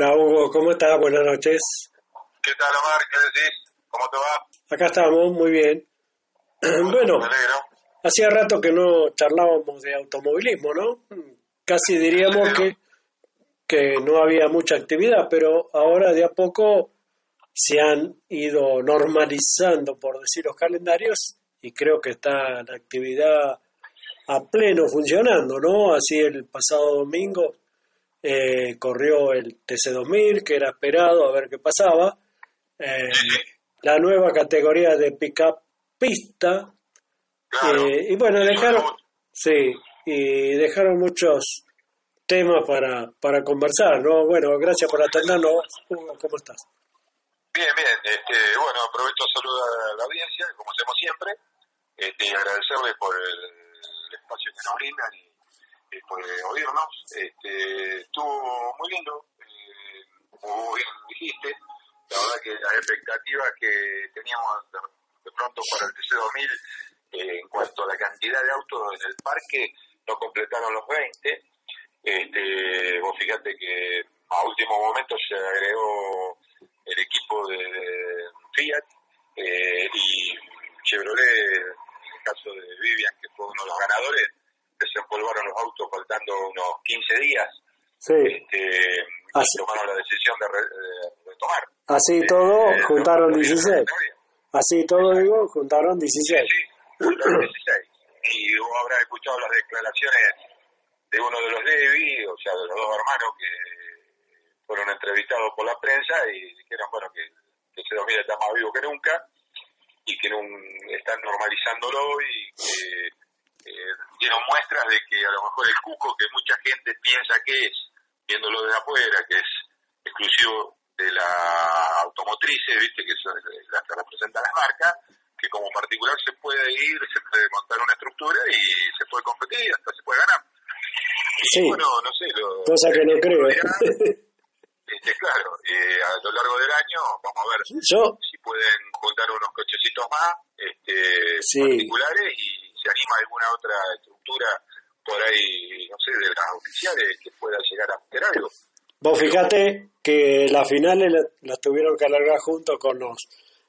Hola Hugo, ¿cómo estás? Buenas noches. ¿Qué tal, Omar? ¿Qué decís? ¿Cómo te va? Acá estamos, muy bien. Bueno, alegro. hacía rato que no charlábamos de automovilismo, ¿no? Casi diríamos que, que no había mucha actividad, pero ahora de a poco se han ido normalizando, por decir los calendarios, y creo que está la actividad a pleno funcionando, ¿no? Así el pasado domingo eh, corrió el TC2000, que era esperado a ver qué pasaba. Eh, la nueva categoría de pick-up pista. Claro. eh, y bueno, dejaron, sí, y dejaron muchos temas para, para conversar, ¿no? Bueno, gracias por atendernos. ¿Cómo estás? Bien, bien. Este, bueno, aprovecho a saludar a la audiencia, como hacemos siempre, este, y agradecerles por el, el espacio que nos brindan y, y por eh, oírnos. Este, estuvo muy lindo, eh, como bien dijiste, la verdad que las expectativas que teníamos de, de pronto para el TC2000 eh, en cuanto a la cantidad de autos en el parque, no completaron los 20. Este, vos fíjate que a último momento se agregó el equipo de Fiat eh, y Chevrolet, en el caso de Vivian, que fue uno de los ganadores, desempolvaron los autos faltando unos 15 días. Sí, Este, Así- y tomaron la decisión de, re- de retomar. así todo, Eh, juntaron no, 16. Así todo, digo, juntaron 16. Sí, juntaron 16. Y vos habrás escuchado las declaraciones de uno de los Levi, o sea, de los dos hermanos que fueron entrevistados por la prensa y dijeron, bueno, que, que ese 2000 está más vivo que nunca y que nun- están normalizándolo y que eh, dieron muestras de que a lo mejor el cuco que mucha gente piensa que es, viéndolo desde afuera, que es exclusivo de la automotrices, viste, que son las que representan las marcas, que como particular se puede ir, se puede montar una estructura y se puede competir hasta se puede ganar. Sí, Y bueno, no sé, lo, cosa que no creo. este, claro, eh, a lo largo del año vamos a ver Yo, si pueden juntar unos cochecitos más este, Sí. particulares y se anima alguna otra estructura por ahí, no sé, de las oficiales que pueda llegar a hacer algo. Vos fíjate que las finales la- las tuvieron que alargar junto con los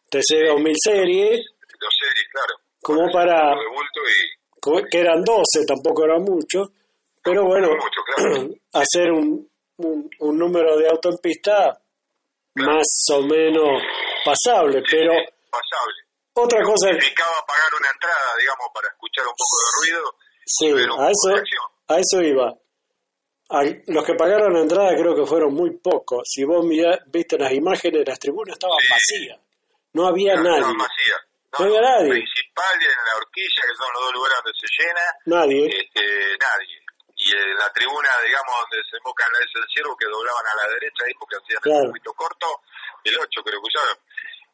TC2000 series, Los series, claro. Como para- y que eran 12, tampoco eran muchos, pero bueno, mucho, claro. hacer un, un, un número de auto en pista más o menos pasable, pero pasable. otra cosa, Significaba pagar una entrada, digamos, para escuchar un poco de ruido. sí, a eso, a eso iba. Los que pagaron la entrada creo que fueron muy pocos. Si vos mirá- viste las imágenes, las tribunas estaban Sí. vacías. No había No, nadie. no, vacía. No había nadie. Principal y en la horquilla, que son los dos lugares donde se llena, Nadie. este, nadie. Y en la tribuna, digamos, donde se S del ciervo, que doblaban a la derecha ahí porque hacían Claro. el circuito corto, el 8 creo que usaron,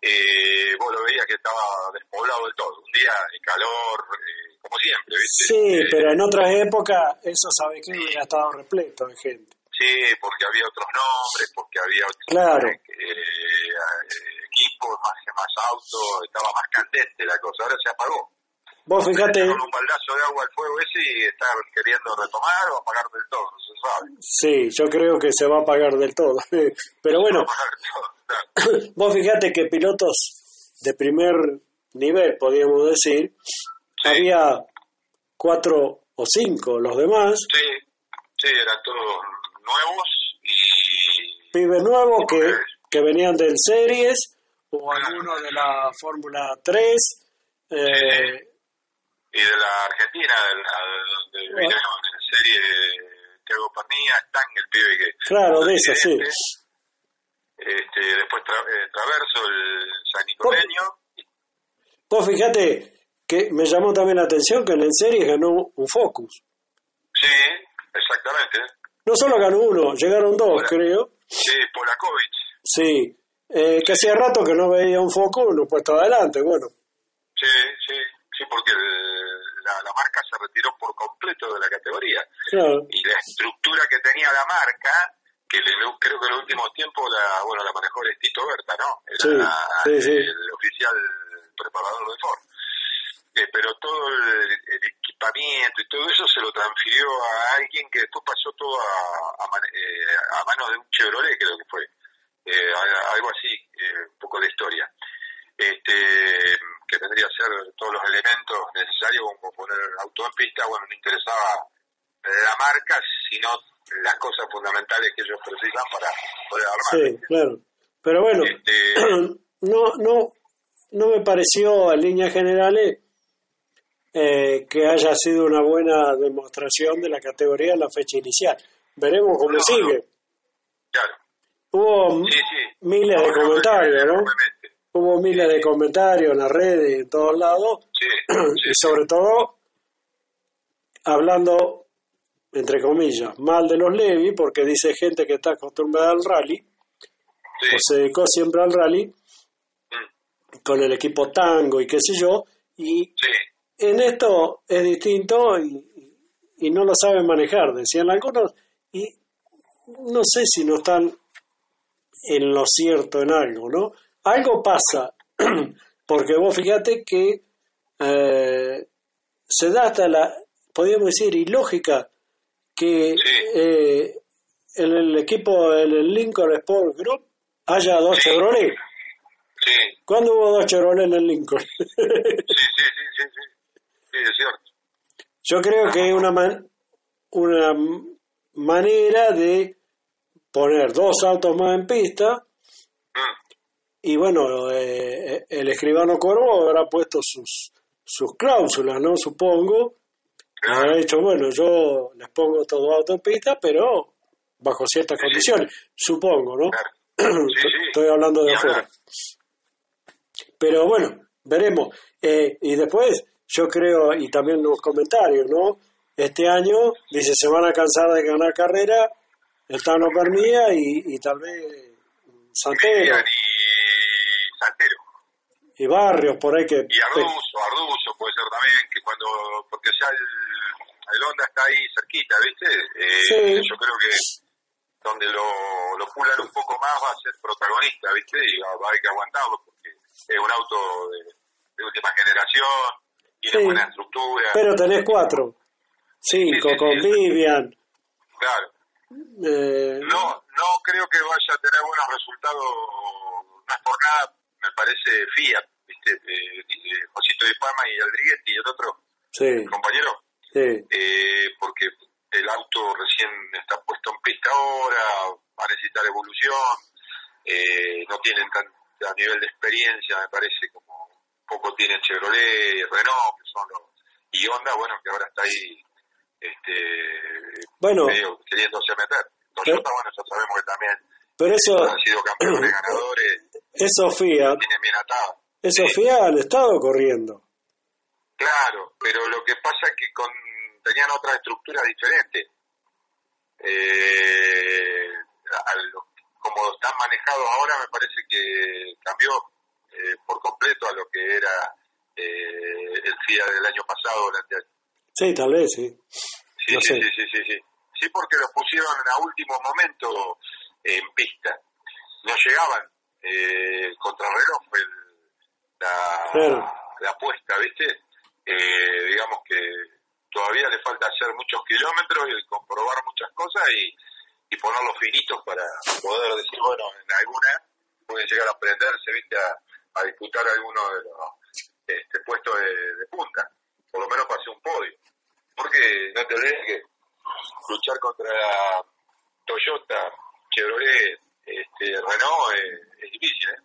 eh, vos lo veías que estaba despoblado del todo. Un día de calor, eh, como siempre, ¿viste? Sí, Eh, pero en otras épocas eso sabe que hubiera estado repleto de gente. Sí, porque había otros nombres, porque había otros Claro. eh, equipos, más, más autos, estaba más candente la cosa. Ahora se apagó. Vos fíjate, Con un baldazo de agua al fuego ese y están queriendo retomar o apagar del todo, no se sabe. sí, yo creo que se va a apagar del todo. Pero bueno, Vos fíjate que pilotos de primer nivel, podríamos decir, había cuatro o cinco, los demás, Sí, sí, eran todos nuevos y pibes nuevos que, que venían del Series o algunos de la Fórmula 3. eh, y de la Argentina, de la, donde vinieron en serie Thiago Pernilla, Stang, el pibe que... claro, de eso, sí. Este, después tra- eh, Traverso, el San Nicoleño. Vos fíjate que me llamó también la atención que en el Series ganó un Focus. Sí, exactamente. No solo ganó uno, llegaron dos, creo. Sí, Polakovic. Sí, eh, que hacía rato que no veía un Focus un puesto adelante. Bueno, Sí, sí, sí, porque el- la, la marca se retiró por completo de la categoría. claro, Y la estructura que tenía la marca, que le- creo que en el último tiempo la, bueno, la manejó el Tito Berta, ¿no? Era Sí, sí, sí. el oficial preparador de Ford. Eh, pero todo el, el equipamiento y todo eso se lo transfirió a alguien que después pasó todo a, a, eh, manos de un Chevrolet, creo que fue. Eh, algo así, eh, un poco de historia. Este, que tendría que ser todos los elementos necesarios como poner auto en pista, bueno, no interesaba la marca, sino las cosas fundamentales que ellos precisan para poder armar. Sí, claro. Pero bueno, este, no, no, no me pareció en líneas generales eh, que haya sido una buena demostración de la categoría en la fecha inicial. Veremos cómo sigue. Claro. Hubo miles de comentarios, ¿no? Hubo miles de comentarios en las redes, en todos lados, y sobre todo hablando, entre comillas, mal de los Levi, porque dice gente que está acostumbrada al rally, o se dedicó siempre al rally, mm. con el equipo tango y qué sé yo, y en esto es distinto y, no lo saben manejar, decían algunos, y no sé si no están en lo cierto en algo, ¿no? Algo pasa, porque vos fíjate que eh, se da hasta la, podríamos decir, ilógica que eh, en el equipo, en el Lincoln Sport Group, haya dos Chevrolet. Sí. ¿Cuándo hubo dos Chevrolet en el Lincoln? sí, sí, sí, sí, sí, es cierto. Yo creo que es una, una manera de poner dos autos más en pista mm. y bueno, eh, el escribano Corvo habrá puesto sus, sus cláusulas, ¿no? Supongo. Habrá dicho, bueno, yo les pongo estos dos autos en pista, pero bajo ciertas condiciones, supongo, ¿no? Estoy hablando de afuera. Pero bueno, veremos. Eh, y después, yo creo, y también los comentarios, ¿no? Este año, dice, se van a cansar de ganar carrera el Tano Pernía y, y tal vez Santero. Y Santero. Y Barrios, por ahí que... Y Arduzo, Arduzo puede ser también, que cuando, porque ya el, el Honda está ahí cerquita, ¿viste? Eh, Yo creo que donde lo, lo pulan un poco más va a ser protagonista, ¿viste? Y va, a haber que aguantarlo porque es un auto de, última generación, tiene buena estructura. Pero tenés cuatro, cinco, con Vivian. Claro. Eh, no, no creo que vaya a tener buenos resultados, no es por nada, me parece Fiat, ¿viste? Eh, Josito de Palma y Aldriguetti y el otro sí. compañero. Sí. Eh, porque el auto recién está puesto en pista ahora, va a necesitar evolución, eh, no tienen tan a nivel de experiencia, me parece, como poco tienen Chevrolet, Renault, que son los, y Honda, bueno, que ahora está ahí este, bueno, medio queriéndose meter. Toyota, bueno, ya sabemos que también pero eso, han sido campeones ganadores. Eso FIA. Tienen bien atado. Eso han estado corriendo. Claro, pero lo que pasa es que con tenían otra estructura diferente. Eh, como están manejados ahora, me parece que cambió eh, por completo a lo que era eh, el FIA del año pasado. Sí, tal vez, sí. Sí, sí, sí, sí, sí, sí. porque los pusieron a último momento en pista. No llegaban. Eh, contra reloj fue la, la apuesta, ¿viste? Eh, digamos que todavía le falta hacer muchos kilómetros y comprobar muchas cosas y, y ponerlos finitos para poder decir, bueno, en alguna pueden llegar a aprenderse, viste, a, disputar alguno de los este, puestos de, punta, por lo menos para hacer un podio. Porque no te olvides que luchar contra Toyota, Chevrolet, este, Renault es, difícil, ¿eh?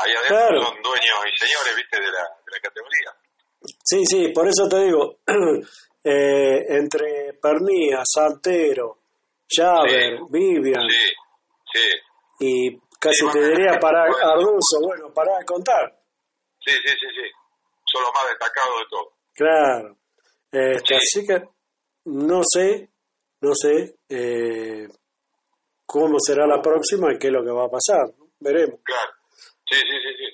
Ahí adentro son dueños y señores, viste, de la, de la categoría. Sí, sí, por eso te digo, eh, entre Pernía, Santero, Javer, Vivian, y casi te diría para Arduzo, bueno, para contar. Sí, sí, sí, sí, son los más destacados de todo. Claro, este, así que no sé, no sé eh, cómo será la próxima y qué es lo que va a pasar, veremos. Claro, sí, sí, sí, sí.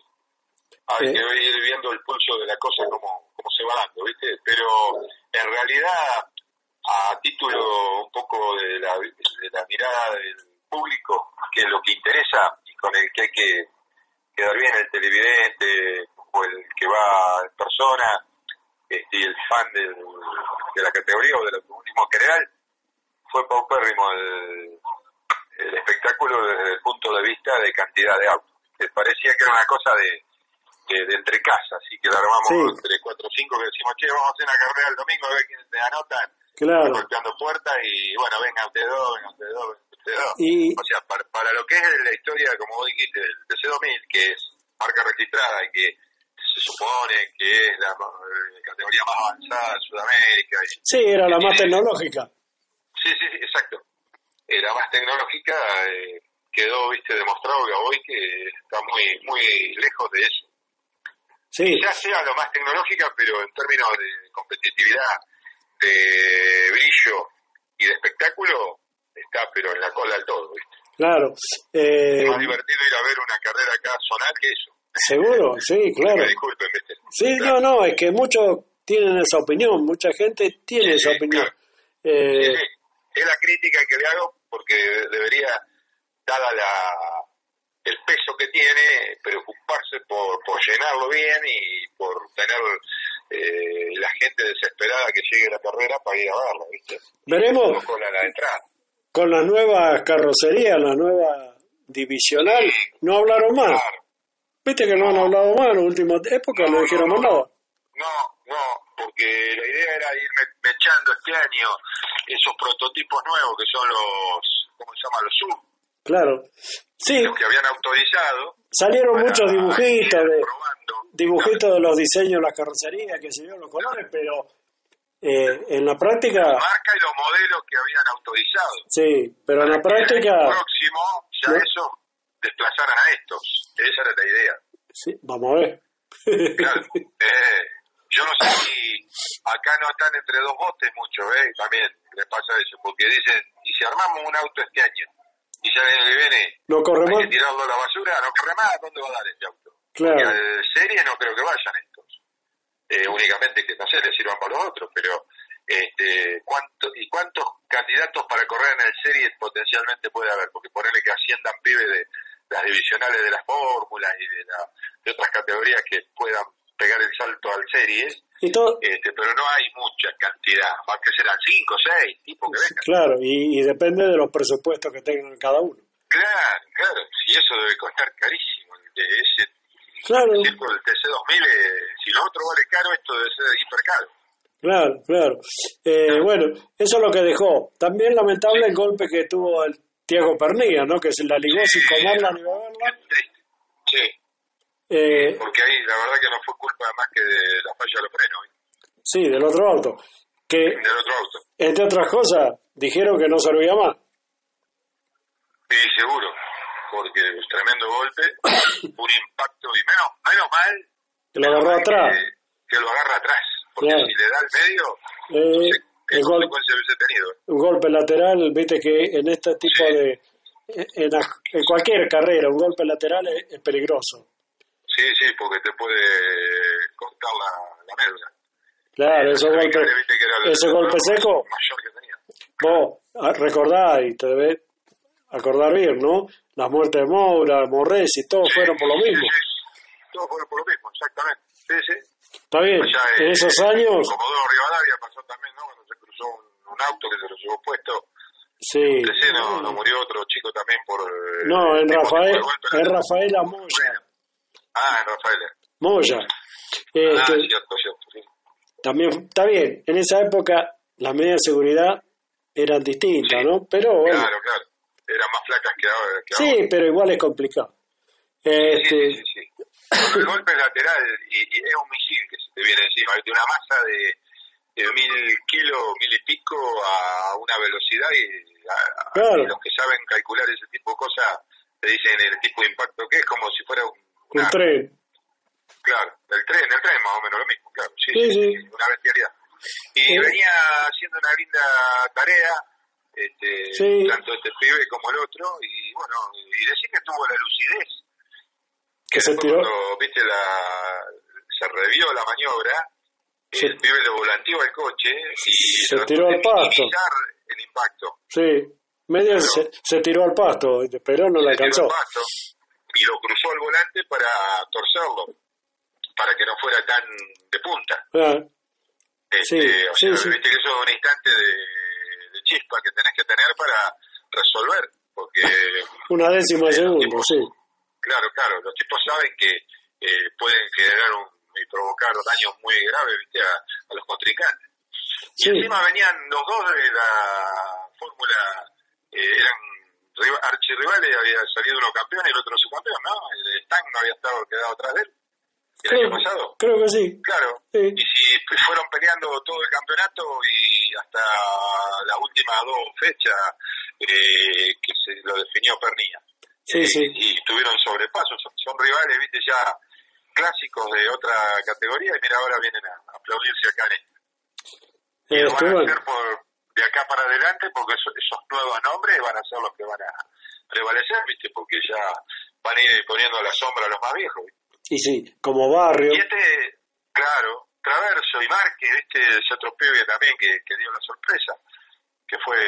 Hay que ir viendo el pulso de la cosa como, como se va dando, ¿viste? Pero en realidad, a título un poco de la, de la mirada del público, que es lo que interesa y con el que hay que quedar bien el televidente o el que va en persona, este, y el fan del, de la categoría o del automovilismo general, fue paupérrimo el, el espectáculo desde el punto de vista de cantidad de autos. Parecía que era una cosa de, de, de entre casas, así que la armamos Sí. entre cuatro o cinco que decimos, che, vamos a hacer una carrera el domingo, a ver quiénes te anotan, Claro. golpeando puertas y bueno, venga ustedes dos, venga ustedes dos, venga ustedes dos. Y, O sea, para, para lo que es la historia, como vos dijiste, del TC2000, que es marca registrada y que se supone que es la eh, categoría más avanzada de Sudamérica. y- sí, era la más tecnológica. sí, sí, sí, exacto. La más tecnológica eh, quedó, viste, demostrado que hoy que está muy muy lejos de eso. Sí, Quizás sea lo más tecnológica, pero en términos de competitividad, de brillo y de espectáculo, está pero en la cola del todo, ¿viste? claro. Eh, Es más divertido ir a ver una carrera acá sonar que eso. seguro, sí, claro. Me disculpen, ¿viste? Sí, Claro. no, no, es que muchos tienen esa opinión, mucha gente tiene Sí, esa sí, opinión. claro. Eh, Sí. Es la crítica que le hago porque debería, dada la, el peso que tiene, preocuparse por, por llenarlo bien y por tener eh, la gente desesperada que llegue a la carrera para ir a verla, ¿viste? veremos No cola a la entrada. con las nuevas carrocerías, la nueva divisional, no hablaron más. Claro. Viste que no han hablado más en las últimas épocas, no, No, dijeron no, más no. nada. No, no, porque la idea era ir me- mechando este año esos prototipos nuevos que son los, ¿cómo se llama? Los sub, Claro. Sí, los que habían autorizado. salieron muchos dibujitos de dibujitos de los diseños de las carrocerías, que se yo, los colores, pero eh, en la práctica, marca y los modelos que habían autorizado. sí, pero en la práctica, El próximo ya No. esos desplazaran a estos. Esa era la idea. sí, vamos a ver. Claro. Eh, yo no sé si acá no están entre dos botes mucho, ¿eh? También les pasa eso, porque dicen, y si armamos un auto este año, y ya el año que viene no corre hay que tirarlo a la basura, no corre más, ¿dónde va a dar este auto? Claro, al serie no creo que vayan estos. Eh, únicamente que, no sé, les sirvan para los otros, pero este, ¿cuánto, ¿y cuántos candidatos para correr en el serie potencialmente puede haber? Porque ponerle que asciendan pibes de las divisionales de las fórmulas y de, la, de otras categorías que puedan pegar el salto al serie, y todo, este, pero no hay mucha cantidad, más que serán 5 o 6 tipos que vengan. claro, y, y depende de los presupuestos que tengan cada uno. Claro, claro, y eso debe costar carísimo. el de ese Claro, el TC2000, eh, si lo otro vale caro, esto debe ser hiper caro. claro, claro. Eh, bueno, eso es lo que dejó. También lamentable el golpe que tuvo el Tiago Pernilla, ¿no? Que se la ligó sin comerla ni beberla. Sí, Eh, porque ahí la verdad que no fue culpa más que de la falla de los frenos, ¿eh? sí, del otro auto. Que, del otro auto. entre otras cosas, dijeron que no servía más. Sí, seguro, porque es tremendo golpe, un impacto, y menos, menos mal Que lo agarró atrás. Que, que lo agarra atrás, porque si le da al medio, Eh, no sé qué el un golpe lateral, viste que en este tipo Sí. de... En, la- en cualquier carrera, un golpe lateral es, es peligroso. Sí, sí, porque te puede cortar la, la médula. Claro, esos Ese golpes, ese golpe seco, mayor que tenía. vos ah, recordá y te debes acordar bien, ¿no? Las muertes de Moura, Morresi, todos fueron por lo mismo. Sí, sí. Todos fueron por lo mismo, exactamente. Sí, sí. Está bien, Allá, en eh, esos años, Comodoro Rivadavia pasó también, ¿no? Cuando se cruzó un, un auto que se lo llevó puesto. sí. No, no murió otro chico también por... eh, No, en Rafael, en Rafaela Moya. Ah, en Rafael. Moya. Ah, Este, cierto, cierto, sí. también está bien, en esa época las medidas de seguridad eran distintas, ¿no? Pero bueno, Claro, claro. Eran más flacas que ahora. Que sí, ahora. pero igual es complicado. Sí, Este, sí, sí, sí. Cuando el golpe es lateral y, y es un misil que se te viene encima, de una masa de, de mil kilos, mil y pico a una velocidad y, a- a- Claro. y los que saben calcular ese tipo de cosas te dicen el tipo de impacto que es como si fuera un, un una- tren. claro, el tren, el tren más o menos lo mismo, claro, sí, Sí, sí, una bestialidad. Y Sí. venía haciendo una linda tarea, este, tanto este pibe como el otro, y bueno, y decir que tuvo la lucidez. Que se tiró, cuando viste la se revió la maniobra Se- el pibe lo volanteó al coche y Se tiró al pasto. el impacto. Sí, medio se, se tiró al pasto, pero no le Se tiró alcanzó. al pasto y lo cruzó al volante para torcerlo para que no fuera tan de punta Ah, Este, o sea, viste que eso es un instante de, chispa que tenés que tener para resolver, porque... Una décima de segundo, sí. Claro, claro, los tipos saben que eh, pueden generar un, y provocar daños muy graves ¿viste? A, los contrincantes. Y encima venían los dos de la fórmula, eh, eran archirrivales, había salido uno campeón y el otro subcampeón, ¿no? El Stan no había estado quedado atrás de él. ¿El creo, año pasado? Creo que sí. Claro. Y si fueron peleando todo el campeonato y hasta las últimas dos fechas eh, que se lo definió Pernilla. Sí, sí. Y tuvieron sobrepasos. Son, rivales, viste, ya clásicos de otra categoría y mira, ahora vienen a, aplaudirse acá en esta. Y lo van a hacer por, de acá para adelante porque esos, esos nuevos nombres van a ser los que van a prevalecer, viste, porque ya van a ir poniendo la sombra a los más viejos. Sí, sí, como barrio. Y este, claro, Traverso y Márquez, este, ese otro pibe también que, que dio la sorpresa, que fue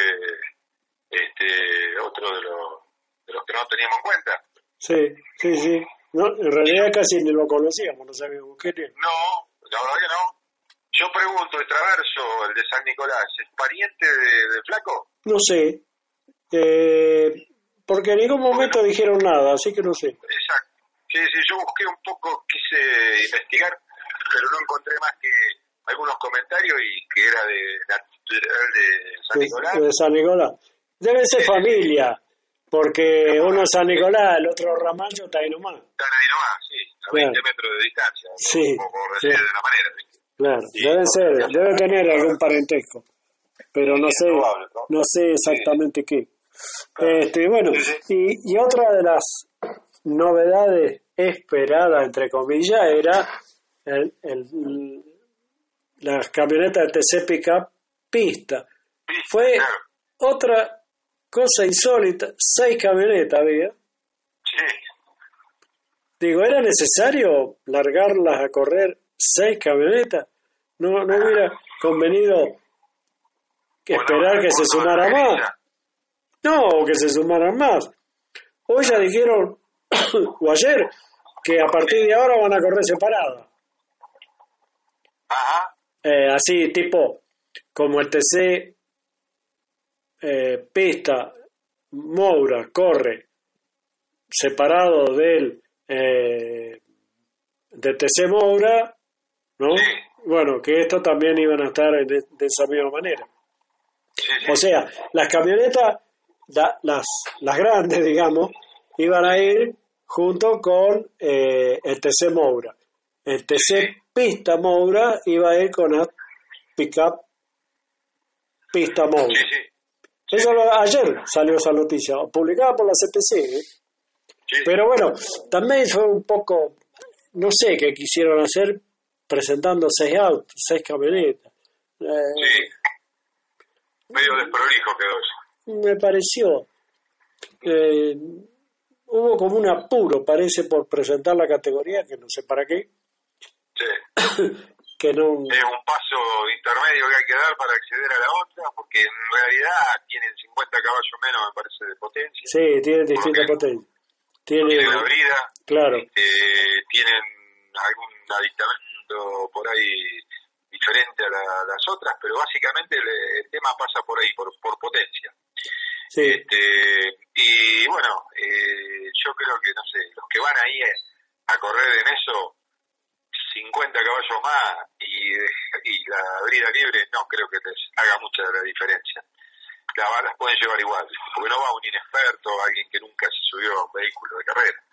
este otro de los, de los que no teníamos en cuenta. Sí, sí, sí. No, en realidad casi ni lo conocíamos, no sabíamos qué era. No, la verdad que no. Yo pregunto, ¿el Traverso, el de San Nicolás, es pariente de, Flaco? No sé. Eh, porque en ningún momento dijeron nada, así que no sé. Exacto. Sí, sí, yo busqué un poco, quise investigar, pero no encontré más que algunos comentarios y que era de, de San Nicolás. De, San Nicolás. Debe ser familia, porque uno es San Nicolás, el otro Ramallo está ahí nomás. Está ahí nomás, sí, a 20 metros de distancia, sí, por decir de una manera. Claro, debe ser, debe tener algún parentesco, pero no sé, no sé exactamente qué. Este, bueno, y, y otra de las novedades esperada, entre comillas, era el, el, las camionetas de TC Pickup pista. Fue otra cosa insólita, seis camionetas había. Digo, ¿era necesario largarlas a correr seis camionetas? No, no hubiera convenido que esperar que se sumara más. No, que se sumaran más. Hoy ya dijeron, o ayer, que a partir de ahora van a correr separadas. Eh, así, tipo, como el TC eh, pista, Moura, corre separado del eh, de TC Moura, ¿no? Bueno, que esto también iban a estar de, esa misma manera. O sea, las camionetas, las, las grandes, digamos, iban a ir junto con eh, el TC Moura. El TC Pista Moura iba a ir con la pickup Pista Moura. Eso ayer salió esa noticia, publicada por la CPC. ¿eh? Pero bueno, también fue un poco, no sé qué quisieron hacer presentando seis autos, seis camionetas. Eh, Medio desprolijo quedó eso. Me pareció. Eh, hubo como un apuro, parece, por presentar la categoría, que no sé para qué. Sí. que no... Es un paso intermedio que hay que dar para acceder a la otra, porque en realidad tienen 50 caballos menos, me parece, de potencia. Sí, tienen distinta potencia. Tienen, tienen la brida, claro. Este, tienen algún aditamento por ahí diferente a, las otras, pero básicamente el, tema pasa por ahí, por, por potencia. Sí. Este, y bueno, eh, yo creo que, no sé, los que van ahí a correr en eso, 50 caballos más y, y la brida libre, no creo que les haga mucha la diferencia. Las balas pueden llevar igual, porque no va un inexperto, alguien que nunca se subió a un vehículo de carrera.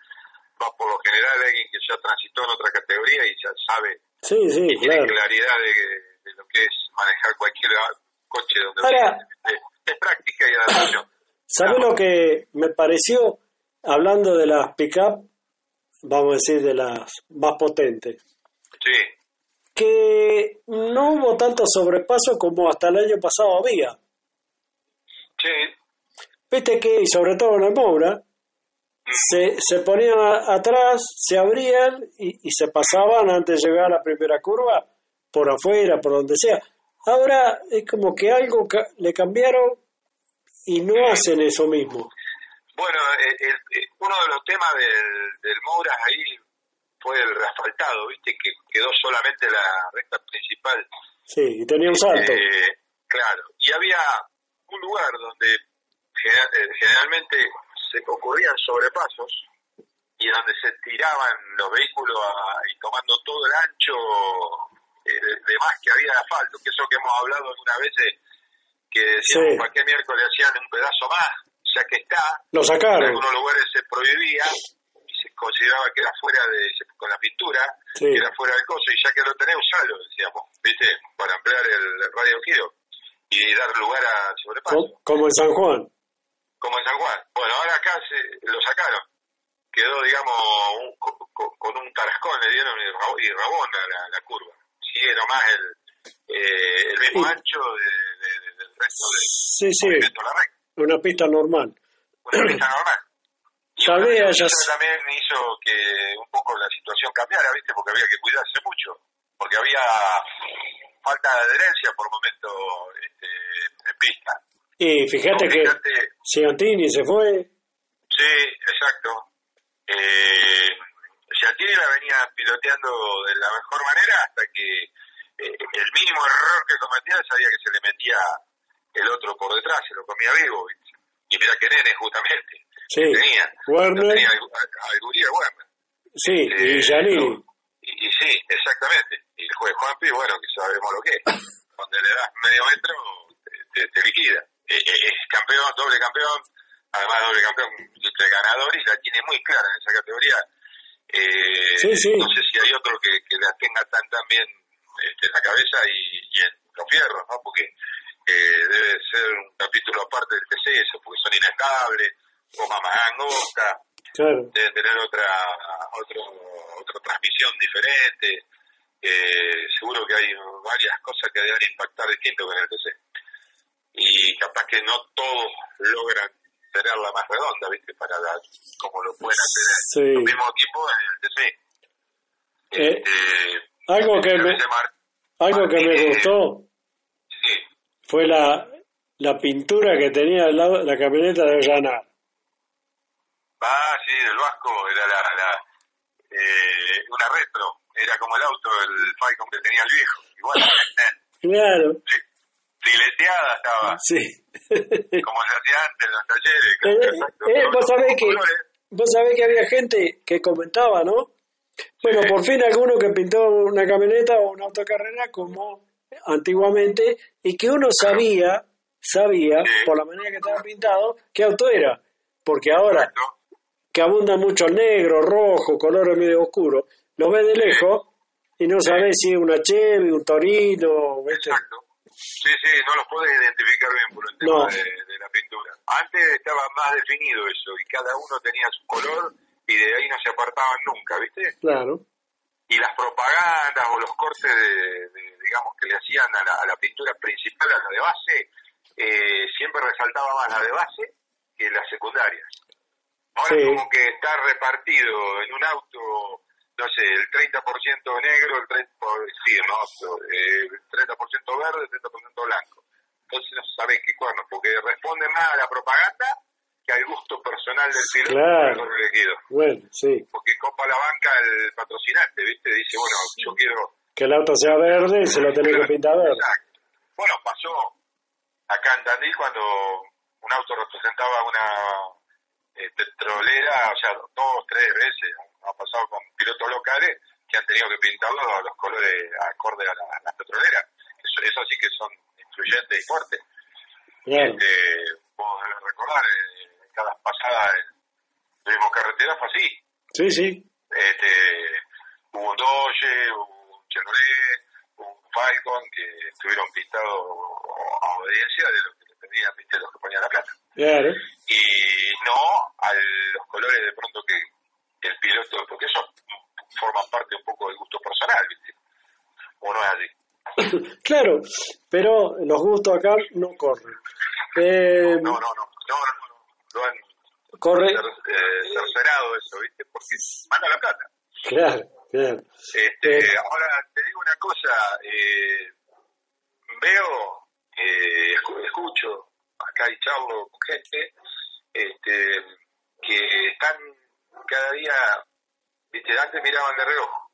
Va por lo general alguien que ya transitó en otra categoría y ya sabe, sí, sí, y tiene claridad de, lo que es manejar cualquier coche donde Ahora, es práctica y adaptación. ¿Sabe lo que me pareció, hablando de las pick-up, vamos a decir, de las más potentes? Sí. Que no hubo tanto sobrepaso como hasta el año pasado había. Sí. Viste que, y sobre todo en el Moura, se, se ponían atrás, se abrían y, y se pasaban antes de llegar a la primera curva, por afuera, por donde sea. Ahora es como que algo le cambiaron y no hacen eso mismo. Bueno, eh, uno de los temas del, del Mouras ahí fue el reasfaltado, viste, que quedó solamente la recta principal Sí, y tenía un salto. Eh, claro, y había un lugar donde eh, generalmente se ocurrían sobrepasos y donde se tiraban los vehículos y tomando todo el ancho eh, de, más que había de asfalto, que eso que hemos hablado algunas veces, que decíamos, ¿para qué miércoles hacían un pedazo más? Ya que está, lo sacaron. En algunos lugares se prohibía y se consideraba que era fuera de, con la pintura, que era fuera del coso, y ya que lo tenés, usalo, decíamos, ¿viste? Para ampliar el radio giro y dar lugar a sobrepaso. Como en San Juan. Como en San Juan. Bueno, ahora acá se, lo sacaron. Quedó, digamos, con, un tarascón, le dieron y, rabón a la, curva. Sigue nomás el, eh, el mismo ancho del resto de sí, sí. Una pista normal. Una pista normal. Sabía, eso también hizo que un poco la situación cambiara, ¿viste? Porque había que cuidarse mucho. Porque había falta de adherencia por momento este, en pista. Y fíjate que Ciantini se fue. Sí, exacto. Eh, la venía piloteando de la mejor manera hasta que eh, el mínimo error que cometía sabía que se le metía el otro por detrás, se lo comía vivo. Y mira que nene, justamente. Sí, tenía. Werner. Tenía Werner. Sí, y Janini. Este, y, sí, exactamente. Y el juez Juanpi, bueno, que sabemos lo que es. Cuando le das medio metro, te, te, liquida. Eh, eh, es campeón, doble campeón, además doble campeón, triple ganador y la tiene muy clara en esa categoría. Eh, sí, sí. No sé si hay otro que, que la tenga tan, tan bien este, en la cabeza y, y, en los fierros, ¿no? Porque eh, debe ser un capítulo aparte del TC, eso, porque son inestables, o más angosta, claro. deben tener otra, otro, otra transmisión diferente. Eh, seguro que hay varias cosas que deben impactar distinto con el TC. Y capaz que no todos logran tenerla más redonda, ¿viste? Para dar, como lo pueden hacer sí. el mismo tiempo en el TC. Eh, este, algo que me, algo que me gustó sí. fue la, la pintura que tenía al lado la camioneta de Llanar. Ah, sí, del Vasco, era la, la eh, una retro, era como el auto, el Falcon que tenía el viejo, igual. claro. Sí, fileteada estaba. Sí. como se hacía antes en los talleres. Eh, eh, vos, sabés que, vos sabés que había gente que comentaba, ¿no? Bueno, Sí. por fin alguno que pintó una camioneta o una autocarrera como antiguamente y que uno sabía, sabía, Sí. por la manera que estaba pintado, qué auto era. Porque ahora que abunda mucho el negro, rojo, colores medio oscuros, lo ves de lejos y no sabes si es una Chevy, un Torino. Exacto. Sí, sí, no los podés identificar bien por el tema No. de, de la pintura. Antes estaba más definido eso y cada uno tenía su color y de ahí no se apartaban nunca, ¿viste? Claro, y las propagandas o los cortes de, de, digamos que le hacían a la, a la pintura principal, a la de base, eh, siempre resaltaba más la de base que las secundarias. Ahora Sí. como que está repartido en un auto, no sé, el 30% negro, el 30%, por- sí, no, el 30% verde, el 30% blanco. Entonces no sabés qué cuerno, porque responde más a la propaganda que al gusto personal del piloto Claro. bueno, sí. porque copa la banca el patrocinante, ¿viste? Dice, bueno, yo quiero... Que el auto sea verde y se lo tenés que pintar verde. Exacto. Bueno, pasó acá en Tandil cuando un auto representaba una eh, petrolera, o sea, dos, tres veces ha pasado con pilotos locales que han tenido que pintarlo a los colores acorde a, la, a las petroleras. Eso, eso sí que son influyentes y fuertes. Claro. Este, vos debes recordar, eh, cada pasada en Turismo Carretera fue así Sí, sí. este, hubo un hubo un Chevrolet, un Falcon que estuvieron pintados a obediencia de lo que le pedían, viste, los que ponían la plata. Claro. Y no a los colores de pronto que el piloto, porque eso forma parte un poco del gusto personal, viste. O no es así. claro, pero los gustos acá no corren. Eh, No, no, no, no, no, no, lo han corre, eh, eso, viste, porque manda la plata. claro, claro. Este, Eh. ahora te digo una cosa, eh, veo, eh, escu- escucho acá y charlo con gente este, que están cada día, viste, antes miraban de reojo,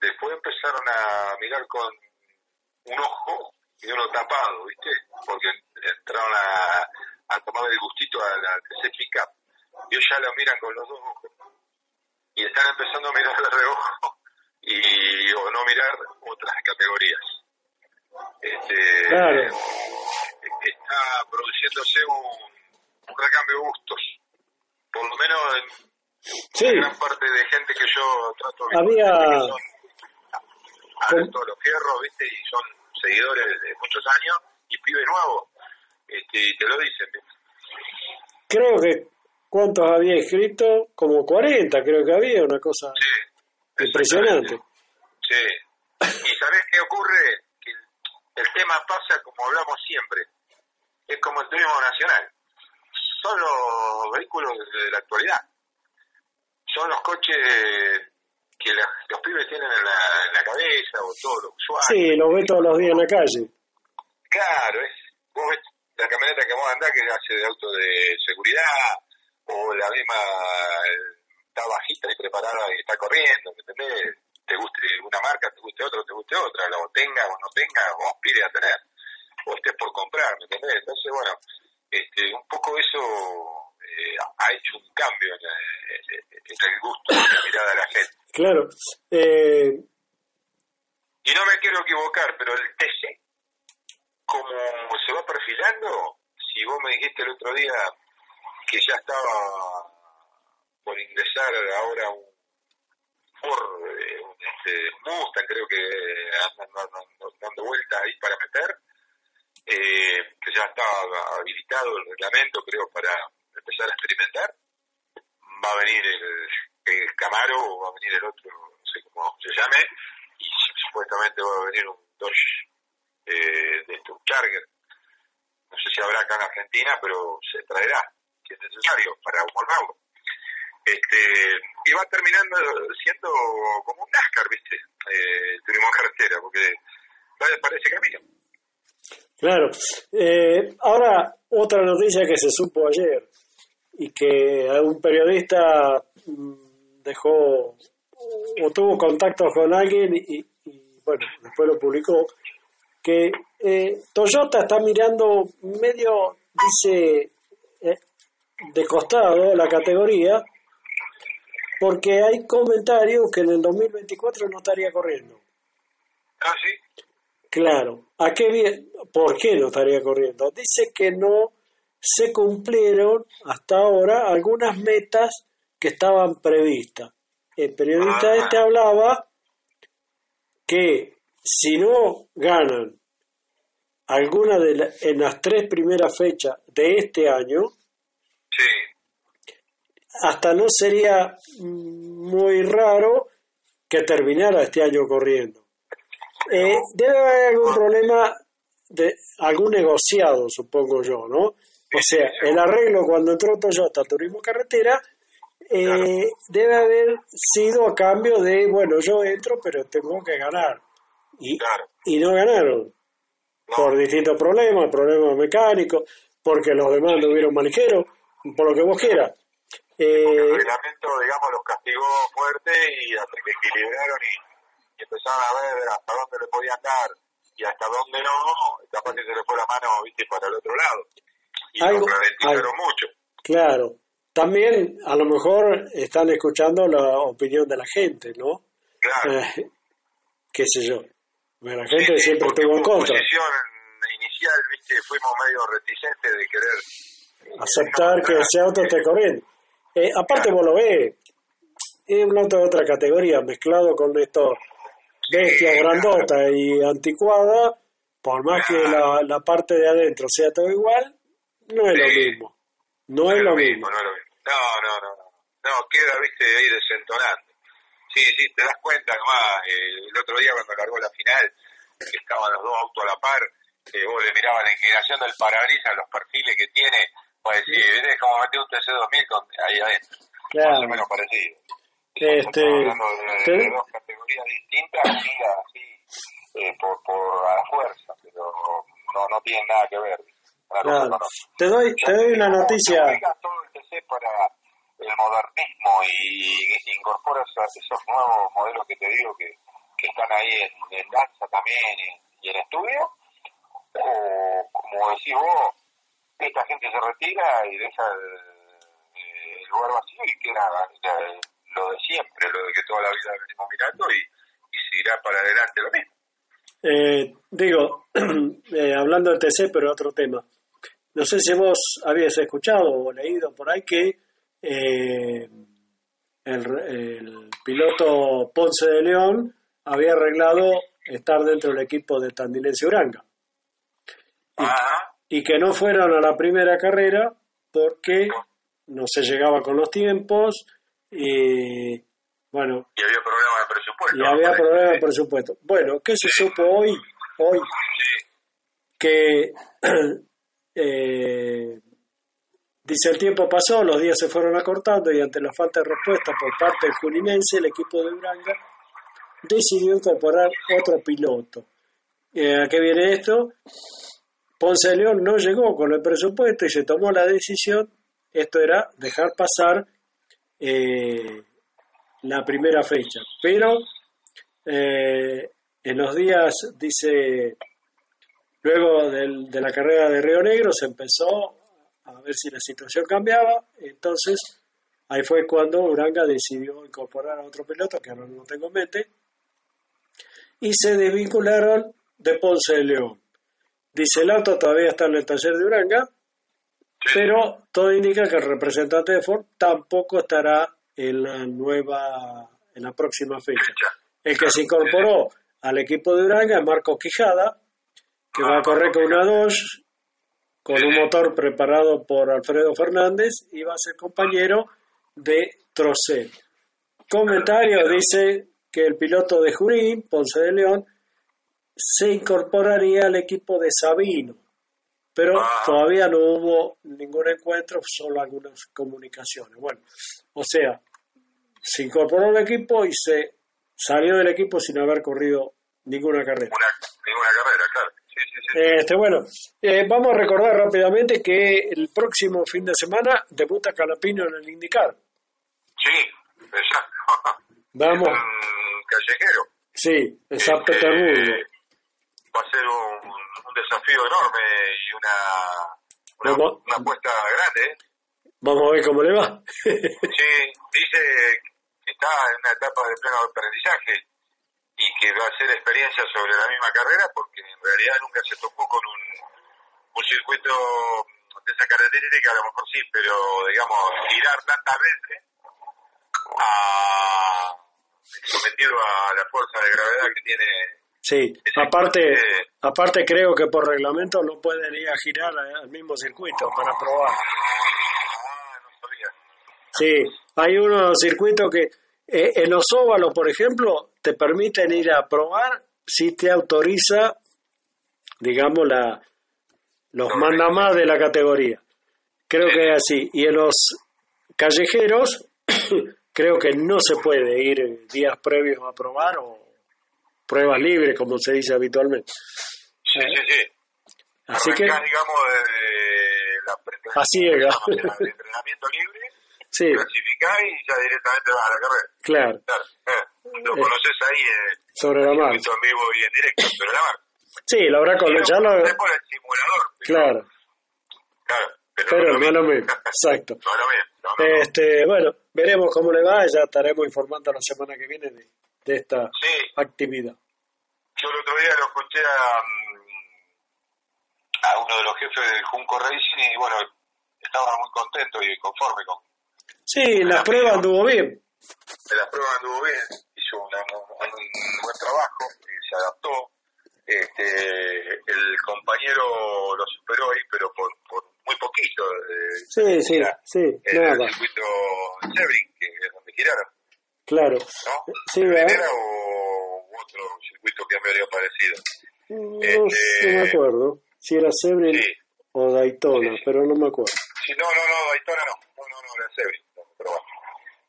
después empezaron a mirar con un ojo y uno tapado, ¿viste? Porque entraron a, a tomar el gustito a la Cup. Y ellos ya lo miran con los dos ojos. Y están empezando a mirar de reojo y o no mirar otras categorías. Este, Claro. Está produciéndose un, un recambio de gustos. Por lo menos en Sí, gran parte de gente que yo trato de Había- que son adeptos a los fierros, ¿viste? Y son seguidores de muchos años y pibes nuevos. Este, y te lo dicen, creo que ¿cuántos había escrito? Como 40 creo que había, una cosa Sí. impresionante. Sí. ¿Y sabés qué ocurre? Que el tema pasa como hablamos siempre. Es como el turismo nacional. Son los vehículos de la actualidad. Son los coches que la- los pibes tienen en la, en la cabeza o todos los usuarios. Sí, lo ve todos los días en la calle. Claro, es, vos ves la camioneta que vos andás que hace de auto de seguridad o la misma eh, está bajita y preparada y está corriendo, ¿me entendés? Te guste una marca, te guste otra, te guste otra, la tenga o no tenga o aspire a tener o estés por comprar, ¿me entendés? Entonces, bueno, este, un poco eso eh, ha hecho un cambio en, eh, en el gusto, en la mirada de la gente. Claro. Eh, Y no me quiero equivocar, pero el TC, como se va perfilando, si vos me dijiste el otro día que ya estaba por ingresar ahora un Ford, eh, un este, Mustang, creo que andan dando, dando vueltas ahí para meter, eh, que ya estaba habilitado el reglamento, creo, para empezar a experimentar, va a venir el, Camaro o va a venir el otro, no sé cómo se llame, y supuestamente va a venir un Dodge eh, de estos Charger. No sé si habrá acá en Argentina, pero se traerá, si es necesario, para homologarlo. Este, y va terminando siendo como un NASCAR, ¿viste? Eh, carretera, porque vale, parece camino. claro. Eh, ahora, otra noticia que se supo ayer y que un periodista mm, dejó o tuvo contacto con alguien y, y, bueno, después lo publicó, que eh, Toyota está mirando medio, dice, eh, de costado la categoría, porque hay comentarios que en el 2024 no estaría corriendo. Ah, sí. Claro, ¿a qué bien? ¿Por qué no estaría corriendo? Dice que no se cumplieron hasta ahora algunas metas que estaban previstas. El periodista Ah. este hablaba que si no ganan alguna de la- en las tres primeras fechas de este año, Sí. hasta no sería muy raro que terminara este año corriendo. Eh, debe haber algún problema de algún negociado, supongo yo, ¿no? O sea, el arreglo cuando entró Toyota Turismo Carretera eh, debe haber sido a cambio de, bueno, yo entro, pero tengo que ganar. Y, Claro. y no ganaron No. por distintos problemas, problemas mecánicos, porque los demás no hubieron maniqueros, por lo que vos quieras. el Eh, reglamento, digamos, los castigó fuerte y hasta que equilibraron y, y empezaron a ver hasta dónde le podían dar y hasta dónde no, capaz que se le fue la mano, viste, para el otro lado. Y Algo- lo algo. mucho. Claro. También a lo mejor están escuchando la opinión de la gente, ¿no? Claro. Eh, qué sé yo. Bueno, la gente Sí, siempre estuvo en contra. posición inicial, viste, fuimos medio reticentes de querer eh, Aceptar que ese auto esté corriendo. Eh, aparte vos lo ves, es un auto de otra categoría, mezclado con estos bestias grandotas y anticuadas, por más que la, la parte de adentro sea todo igual, no es lo Sí. mismo. No es lo mismo. No, es lo mismo. No, no, no, no. No, queda, viste, ahí desentonando. Sí, sí, te das cuenta nomás. eh, el otro día cuando largó la final, que estaban los dos autos a la par, eh, vos le mirabas la inclinación del parabrisas, los perfiles que tiene, pues decir, es como meter un TC2000 con, ahí adentro. Más Claro. o menos parecido. Este, Estamos hablando de, de te- dos categorías distintas, sí, así, eh, por, por a la fuerza, pero no, no tienen nada que ver. Claro. Te doy, te doy una noticia. Todo el TC para el modernismo y, y incorpora esos, esos nuevos modelos que te digo que, que están ahí en, en danza también y, y en estudio, o como decís vos, esta gente se retira y deja el, lugar vacío y queda lo de siempre, lo de que toda la vida venimos mirando y, y seguirá para adelante lo mismo. Eh, digo, eh, hablando de TC, pero otro tema. No sé si vos habías escuchado o leído por ahí que eh, el, piloto Ponce de León había arreglado estar dentro del equipo de Tandilense Uranga. Y, que no fueron a la primera carrera porque no se llegaba con los tiempos y bueno. Y había problemas de presupuesto. Y había problemas de presupuesto. Bueno, ¿qué se supo hoy? Hoy que eh, Dice, el tiempo pasó, los días se fueron acortando y ante la falta de respuesta por parte del juninense, el equipo de Uranga decidió incorporar otro piloto. Eh, ¿A qué viene esto? Ponce León no llegó con el presupuesto y se tomó la decisión, esto era dejar pasar eh, la primera fecha. Pero en los días, dice, luego de la carrera de Río Negro se empezó a ver si la situación cambiaba. Entonces, ahí fue cuando Uranga decidió incorporar a otro piloto, que ahora no tengo en mente, y se desvincularon de Ponce de León. Dice el auto todavía está en el taller de Uranga, pero todo indica que el representante de Ford tampoco estará en la nueva, en la próxima fecha. El que se incorporó al equipo de Uranga es Marco Quijada, que va a correr con una 2 con un motor preparado por Alfredo Fernández y va a ser compañero de Trocet. Comentario dice que el piloto de Jurín, Ponce de León, se incorporaría al equipo de Sabino, pero ah. todavía no hubo ningún encuentro, solo algunas comunicaciones. Bueno, o sea, se incorporó al equipo y se salió del equipo sin haber corrido ninguna carrera. ninguna carrera, claro. Este, bueno, eh, vamos a recordar rápidamente que el próximo fin de semana debuta Calapino en el IndyCar. Sí, exacto. Vamos. callejero. Sí, en San este, Petersburgo. Va a ser un, un, desafío enorme y una, una, apuesta grande. ¿eh? Vamos a ver cómo le va. sí, dice que está en una etapa de pleno aprendizaje y que va a ser experiencia sobre la misma carrera porque en realidad nunca se tocó con un, un circuito de esa característica, a lo mejor sí, pero digamos, girar tantas veces a, sometido a la fuerza de gravedad que tiene. Sí, aparte, aparte creo que por reglamento no pueden ir a girar al mismo circuito para probar. Ah, no sabía. Sí, hay unos circuitos que eh, en los óvalos, por ejemplo, te permiten ir a probar si te autoriza, digamos, la, los mandamás de la categoría. Creo que es así. Y en los callejeros, creo que no se puede ir días previos a probar o pruebas libres, como se dice habitualmente. Sí, sí, sí. Así que. digamos, de la, así es. El entrenamiento libre sí. clasificás y ya directamente vas a la carrera. Claro. Eh, lo eh, conoces ahí eh, sobre la mar. en vivo y en directo, sobre la mar. Sí, lo habrá con ya lo... por el simulador. claro. Claro. Pero, pero no, lo mismo, exacto. No lo mismo. este, bueno, veremos cómo le va, ya estaremos informando la semana que viene de, de esta actividad. Yo el otro día lo escuché a, mm, a uno de los jefes del Junco Racing y bueno, estaba muy contento y conforme con, Sí, la prueba anduvo bien. La prueba anduvo bien, hizo un, buen trabajo, se adaptó. Este, el compañero lo superó ahí, pero por, muy poquito. Eh, sí, sí, sí, el, nada. El circuito Sebring, que es donde giraron. Claro. ¿No? Sí, ¿Era o otro circuito que me había parecido? No, este, no me acuerdo si era Sebring o Daytona, pero no me acuerdo. Sí, no, no, no, Daytona no, no, no, no era Sebring.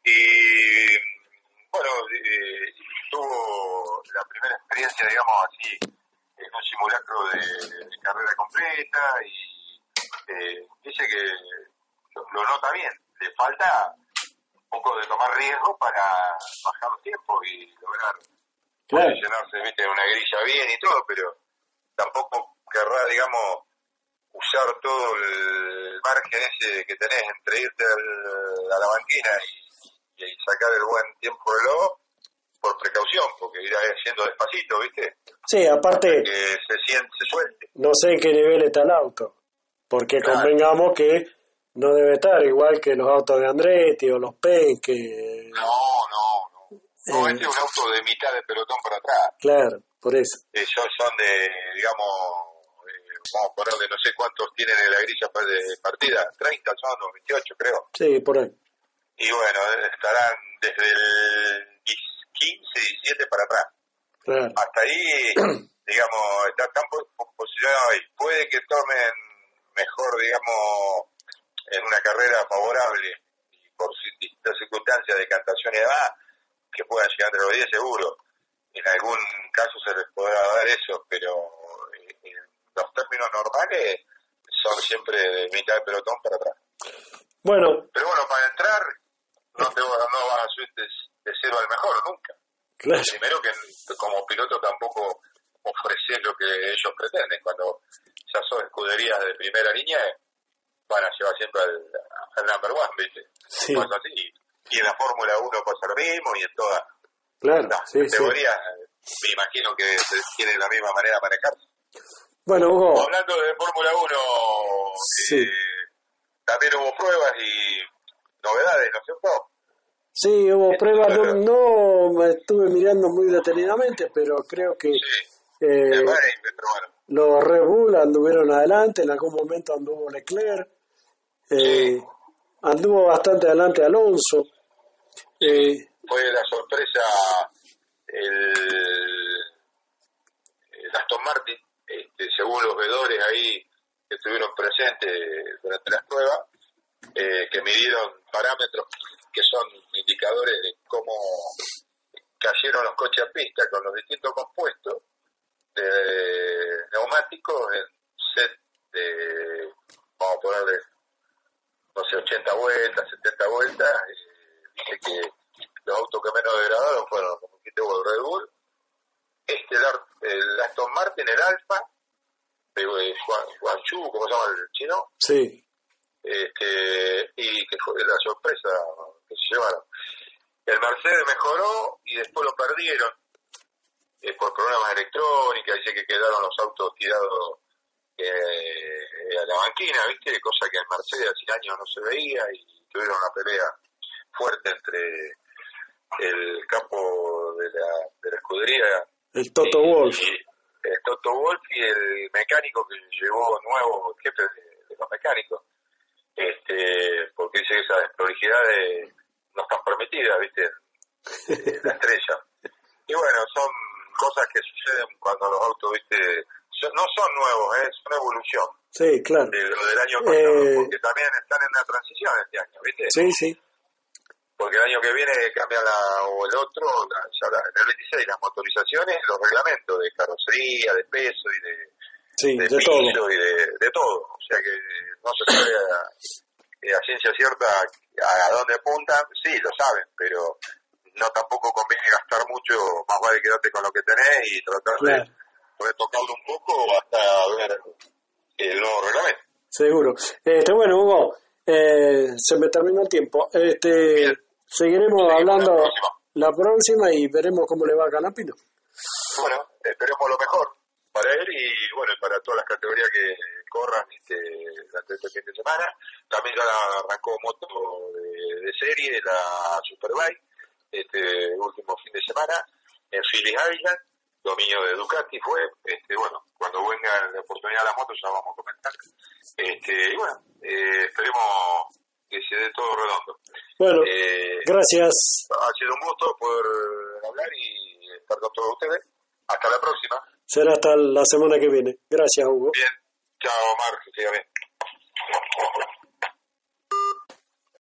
Y bueno, eh, tuvo la primera experiencia, digamos así, en un simulacro de, carrera completa y eh, dice que lo, nota bien. Le falta un poco de tomar riesgo para bajar los tiempos y lograr posicionarse en una grilla bien y todo, pero tampoco querrá, digamos, usar todo el margen ese que tenés entre irte a la banquina y, y, sacar el buen tiempo reloj por precaución, porque irá haciendo despacito, ¿viste? Sí, aparte... Que se siente, se suelte. No sé en qué nivel está el auto, porque convengamos que no debe estar igual que los autos de Andretti o los PEN, que... No, no, no. No, eh, este es un auto de mitad de pelotón para atrás. Claro, por eso. Ellos son de, digamos, vamos a ponerle no sé cuántos tienen en la grilla de partida, 30 son o 28 creo. Sí, por ahí. Y bueno, estarán desde el 15, 17 para atrás. Hasta ahí, digamos, está tan posicionado ahí. Puede que tomen mejor, digamos, en una carrera favorable y por distintas circunstancias de cantación y demás, que puedan llegar entre los 10 seguro. En algún caso se les podrá dar eso, pero los términos normales son siempre de mitad de pelotón para atrás. Bueno. Pero bueno, para entrar no, te, no vas a subir de, cero al mejor nunca. Claro. Primero que como piloto tampoco ofreces lo que ellos pretenden. Cuando ya son escuderías de primera línea, van a llevar siempre al, number one, ¿viste? Sí. Y, en la Fórmula 1 pasa lo mismo y en todas claro, las categorías me imagino que tienen la misma manera de manejarse. Bueno, Hugo. Hablando de Fórmula 1, eh, también hubo pruebas y novedades, ¿no es cierto? Sí, hubo pruebas, no, no, estuve mirando muy detenidamente, pero creo que eh, los Red Bull anduvieron adelante, en algún momento anduvo Leclerc, eh, anduvo bastante adelante Alonso. Fue la sorpresa el, el Aston Martin, este, según los vedores ahí que estuvieron presentes durante las pruebas, eh, que midieron parámetros que son indicadores de cómo cayeron los coches a pista con los distintos compuestos de neumáticos en set de, vamos a ponerle, no sé, 80 vueltas, 70 vueltas. dice que los autos que menos degradaron fueron, como dijiste Red Bull, este el Aston Martin, el Alfa, de Guangzhou, ¿cómo se llama el chino? Sí. Este, y que fue la sorpresa que se llevaron. El Mercedes mejoró y después lo perdieron eh, por problemas electrónicos, dice que quedaron los autos tirados eh, a la banquina, ¿viste? Cosa que en Mercedes hace años no se veía y tuvieron una pelea fuerte entre el campo de la, de la escudería el Toto Wolf. el Toto Wolf y el mecánico que llevó nuevo jefe de, los mecánicos. Este, porque dice que esas desprolijidades no están permitidas, ¿viste? la estrella. Y bueno, son cosas que suceden cuando los autos, ¿viste? no son nuevos, ¿eh? es una evolución. Sí, claro. De lo del año pasado, eh, porque también están en una transición este año, ¿viste? Sí, sí porque el año que viene cambia la, o el otro, ya en el 26 las motorizaciones, los reglamentos de carrocería, de peso y de, de, todo. y de, todo. O sea que no se sabe a, ciencia cierta a, dónde apuntan, sí, lo saben, pero no tampoco conviene gastar mucho, más vale quedarte con lo que tenés y tratar de tocarlo un poco hasta ver el nuevo reglamento. Seguro. Este, bueno, Hugo, eh, se me terminó el tiempo. Este, Seguiremos hablando la próxima. y veremos cómo le va a Canapino. Bueno, esperemos lo mejor para él y bueno, para todas las categorías que corran este, durante este fin de semana. También ya arrancó moto de, serie, la Superbike, este último fin de semana en Philly Island, dominio de Ducati fue, este bueno, cuando venga la oportunidad de la moto ya vamos a comentar. Este, y bueno, eh, esperemos que se dé todo redondo. Bueno, eh, gracias. Ha sido un gusto poder hablar y estar con todos ustedes. Hasta la próxima. Será hasta la semana que viene. Gracias, Hugo. Bien. Chao, Omar. Que siga bien.